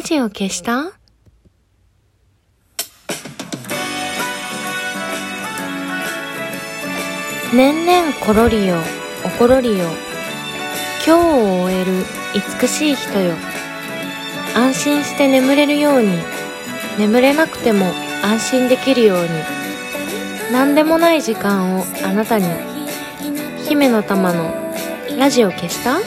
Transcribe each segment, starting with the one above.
ラジオ消した？年々ころりよ、おころりよ。今日を終える美しい人よ。安心して眠れるように、眠れなくても安心できるように。何でもない時間をあなたに。姫の玉のラジオ消した？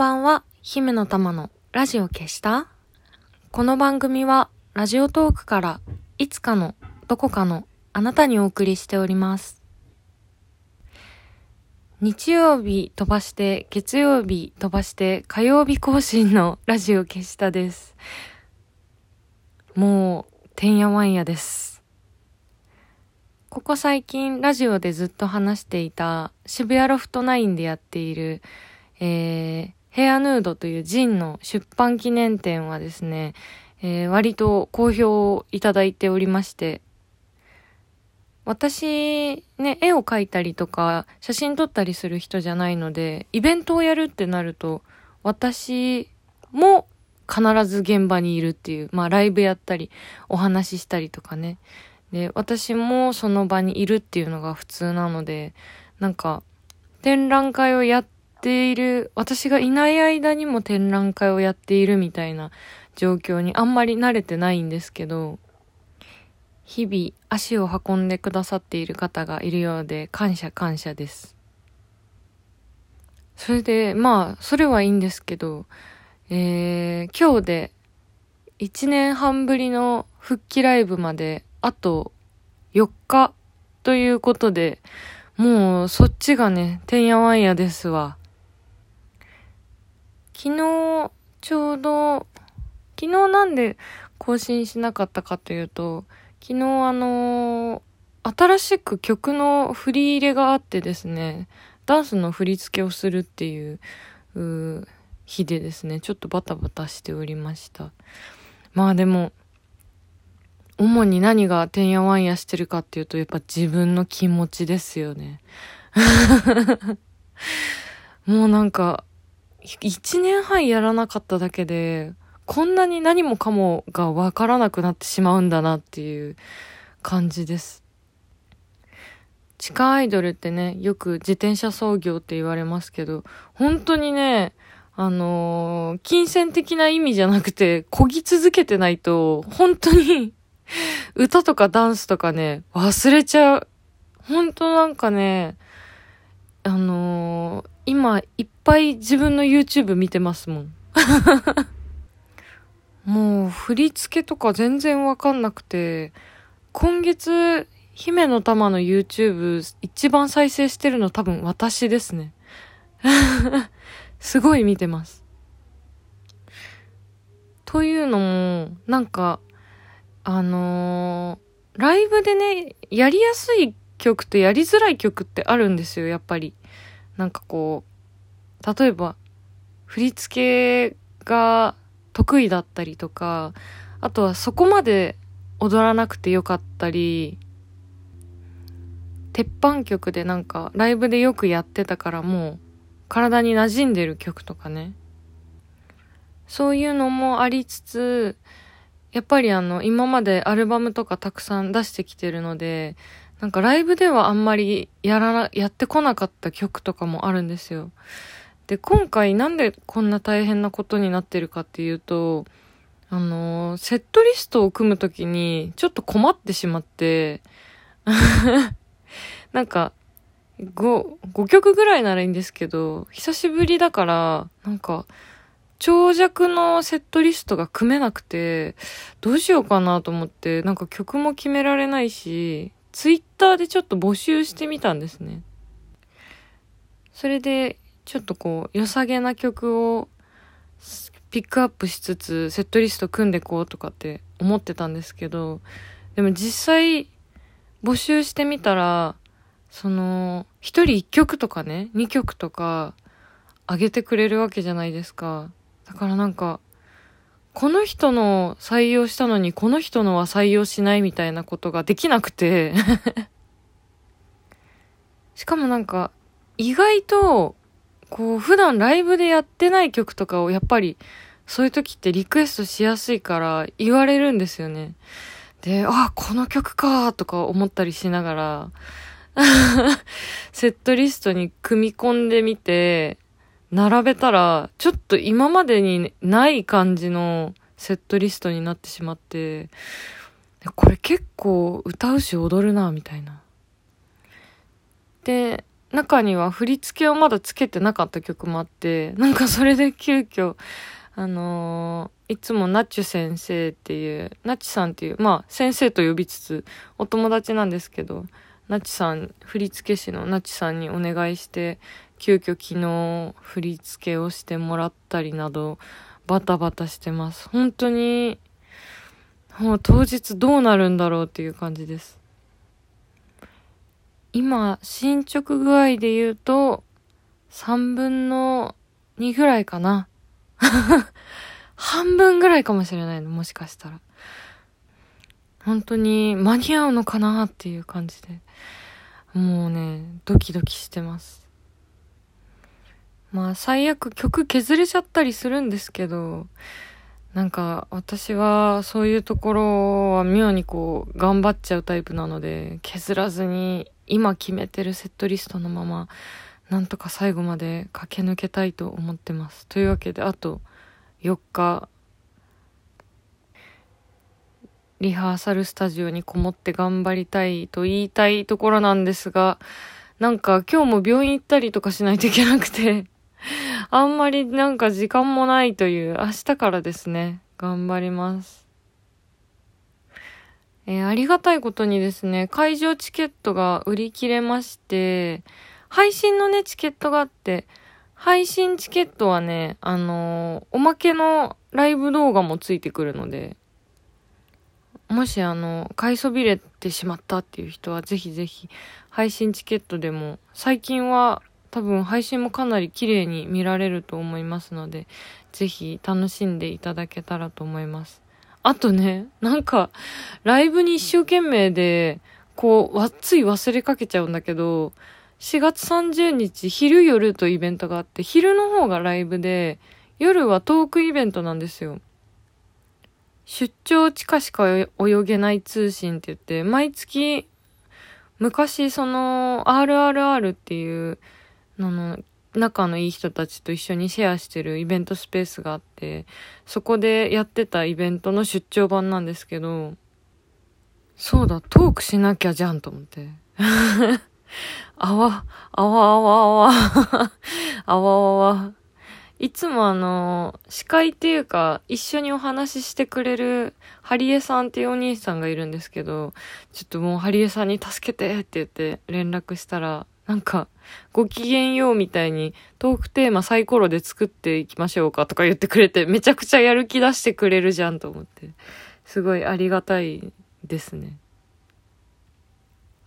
ばんは、姫の玉のラジオ消した？この番組はラジオトークからいつかのどこかのあなたにお送りしております。日曜日飛ばして、月曜日飛ばして、火曜日更新のラジオ消したです。もう、てんやわんやです。ここ最近ラジオでずっと話していた渋谷ロフト9でやっているえー、ヘアヌードというジンの出版記念展はですね、えー割と好評をいただいておりまして、私、ね、絵を描いたりとか、写真撮ったりする人じゃないので、イベントをやるってなると、私も必ず現場にいるっていう、まあライブやったり、お話ししたりとかね。で、私もその場にいるっていうのが普通なので、なんか、展覧会をやってている、私がいない間にも展覧会をやっているみたいな状況にあんまり慣れてないんですけど、日々足を運んでくださっている方がいるようで感謝感謝です。それで、まあ、それはいいんですけど、えー、今日で1年半ぶりの復帰ライブまであと4日ということで、もうそっちがね、てんやわんやですわ。昨日、ちょうど、昨日なんで更新しなかったかというと、昨日あの新しく曲の振り入れがあってですね、ダンスの振り付けをするっていう、う日でですね、ちょっとバタバタしておりました。まあでも、主に何がてんやわんやしてるかっていうと、やっぱ自分の気持ちですよね。もうなんか、一年半やらなかっただけで、こんなに何もかもがわからなくなってしまうんだなっていう感じです。地下アイドルってね、よく自転車操業って言われますけど、本当にね、あのー金銭的な意味じゃなくて、漕ぎ続けてないと、本当に、歌とかダンスとかね、忘れちゃう。本当なんかね、あのー今、いっぱい自分の YouTube 見てますもん。もう、振り付けとか全然わかんなくて、今月、姫の玉の YouTube 一番再生してるの多分私ですね。すごい見てます。というのも、なんか、あのーライブでね、やりやすい曲とやりづらい曲ってあるんですよ、やっぱり。なんかこう、例えば、振り付けが得意だったりとか、あとはそこまで踊らなくてよかったり、鉄板曲でなんかライブでよくやってたからもう体に馴染んでる曲とかね。そういうのもありつつ、やっぱりあの今までアルバムとかたくさん出してきてるので、なんかライブではあんまりやらな、やってこなかった曲とかもあるんですよ。で、今回なんでこんな大変なことになってるかっていうと、あのセットリストを組むときにちょっと困ってしまって、なんか、5、5曲ぐらいならいいんですけど、久しぶりだから、なんか、長尺のセットリストが組めなくて、どうしようかなと思って、なんか曲も決められないし、ツイッターでちょっと募集してみたんですね。それで、ちょっとこう、良さげな曲をピックアップしつつ、セットリスト組んでこうとかって思ってたんですけど、でも実際、募集してみたら、その、一人一曲とかね、二曲とか、あげてくれるわけじゃないですか。だからなんか、この人の採用したのにこの人のは採用しないみたいなことができなくて しかもなんか、意外と、こう、普段ライブでやってない曲とかをやっぱり、そういう時ってリクエストしやすいから言われるんですよね。で、あ、この曲かとか思ったりしながら、セットリストに組み込んでみて、並べたら、ちょっと今までにない感じのセットリストになってしまって、これ結構歌うし踊るな、みたいな。で、中には振り付けをまだつけてなかった曲もあって、なんかそれで急遽、あのー、いつもナッチュ先生っていう、ナッチさんっていう、まあ先生と呼びつつ、お友達なんですけど、ナチさん、振付師のナチさんにお願いして、急遽昨日振り付けをしてもらったりなど、バタバタしてます。本当に、もう当日どうなるんだろうっていう感じです。今、進捗具合で言うと、3分の2ぐらいかな。半分ぐらいかもしれないの、もしかしたら。本当に間に合うのかなっていう感じで。もうね、ドキドキしてます。まあ最悪曲削れちゃったりするんですけど、なんか私はそういうところは妙にこう頑張っちゃうタイプなので削らずに今決めてるセットリストのままなんとか最後まで駆け抜けたいと思ってます。というわけであと4日リハーサルスタジオにこもって頑張りたいと言いたいところなんですが、なんか今日も病院行ったりとかしないといけなくてあんまりなんか時間もないという、明日からですね、頑張ります。えー、ありがたいことにですね、会場チケットが売り切れまして、配信のね、チケットがあって、配信チケットはね、あのー、おまけのライブ動画もついてくるので、もしあの、買いそびれてしまったっていう人はぜひぜひ配信チケットでも、最近は多分配信もかなり綺麗に見られると思いますので、ぜひ楽しんでいただけたらと思います。あとね、なんか、ライブに一生懸命で、こう、わっつい忘れかけちゃうんだけど、4月30日昼夜とイベントがあって、昼の方がライブで、夜はトークイベントなんですよ。出張地下しか泳げない通信って言って、毎月、昔その RRR っていうのの仲のいい人たちと一緒にシェアしてるイベントスペースがあって、そこでやってたイベントの出張版なんですけど、そうだ、トークしなきゃじゃんと思って。あわ、あわあわあわ、あわあわ。いつもあの、司会っていうか、一緒にお話ししてくれる、ハリエさんっていうお兄さんがいるんですけど、ちょっともうハリエさんに助けてって言って連絡したら、なんか、ご機嫌ようみたいにトークテーマサイコロで作っていきましょうかとか言ってくれて、めちゃくちゃやる気出してくれるじゃんと思って、すごいありがたいですね。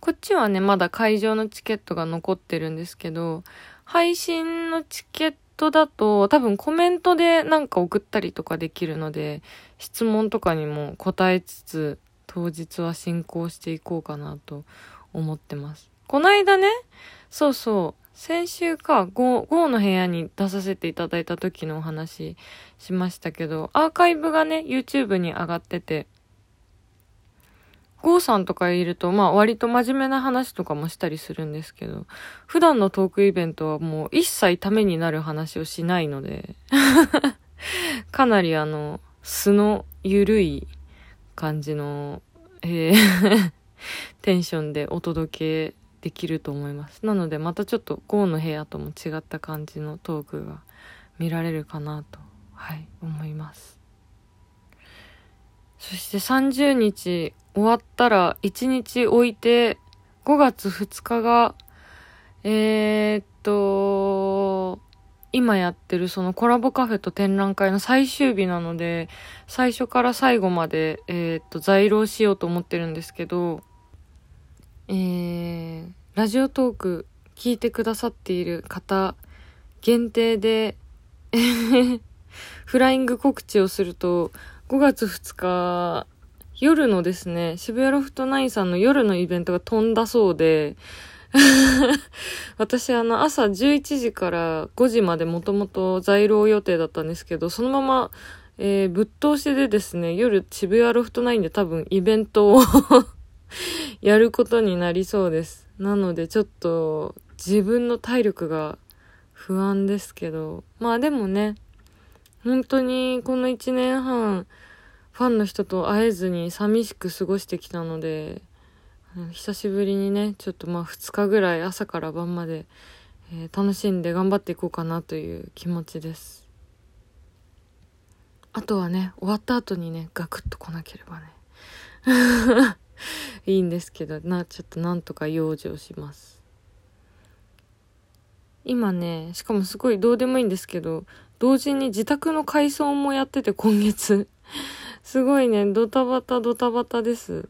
こっちはね、まだ会場のチケットが残ってるんですけど、配信のチケットだと多分コメントでなんか送ったりとかできるので、質問とかにも答えつつ、当日は進行していこうかなと思ってます。こないだね、そうそう、先週か、ゴーの部屋に出させていただいた時のお話しましたけど、アーカイブがね、YouTube に上がってて、ゴーさんとかいると、まあ割と真面目な話とかもしたりするんですけど、普段のトークイベントはもう一切ためになる話をしないので かなりあの、素のゆるい感じの、えー テンションでお届けできると思います。なのでまたちょっとゴーの部屋とも違った感じのトークが見られるかなと、はい、思います。そして30日終わったら1日置いて5月2日が、えー、っと、今やってるそのコラボカフェと展覧会の最終日なので、最初から最後まで、えー、っと、在廊しようと思ってるんですけど、えー、ラジオトーク聞いてくださっている方限定で、フライング告知をすると、5月2日、夜のですね、渋谷ロフトナインさんの夜のイベントが飛んだそうで、私あの朝11時から5時までもともと在廊予定だったんですけど、そのまま、えー、ぶっ通しでですね、夜渋谷ロフトナインで多分イベントを やることになりそうです。なのでちょっと自分の体力が不安ですけど、まあでもね、本当にこの1年半、ファンの人と会えずに寂しく過ごしてきたので、久しぶりにね、ちょっとまあ2日ぐらい朝から晩まで、えー、楽しんで頑張っていこうかなという気持ちです。あとはね、終わった後にね、ガクッと来なければね。いいんですけど、な、ちょっとなんとか養生します。今ね、しかもすごいどうでもいいんですけど、同時に自宅の改装もやってて今月。すごいね、ドタバタドタバタです。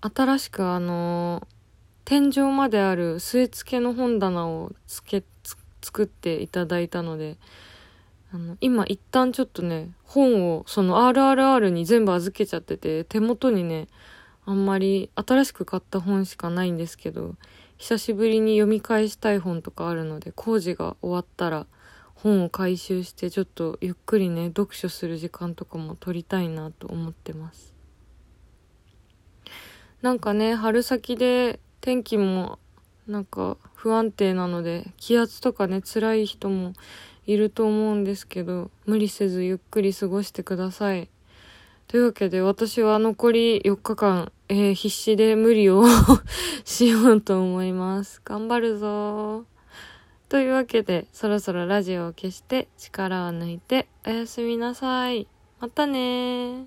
新しくあの天井まである据え付けの本棚をつけ、作っていただいたので、あの、今一旦ちょっとね、本をその RRR に全部預けちゃってて、手元にね、あんまり新しく買った本しかないんですけど、久しぶりに読み返したい本とかあるので、工事が終わったら本を回収してちょっとゆっくりね、読書する時間とかも取りたいなと思ってます。なんかね、春先で天気もなんか不安定なので、気圧とかね、辛い人もいると思うんですけど、無理せずゆっくり過ごしてください。というわけで私は残り4日間、えー、必死で無理を しようと思います。頑張るぞというわけで、そろそろラジオを消して力を抜いておやすみなさい。またね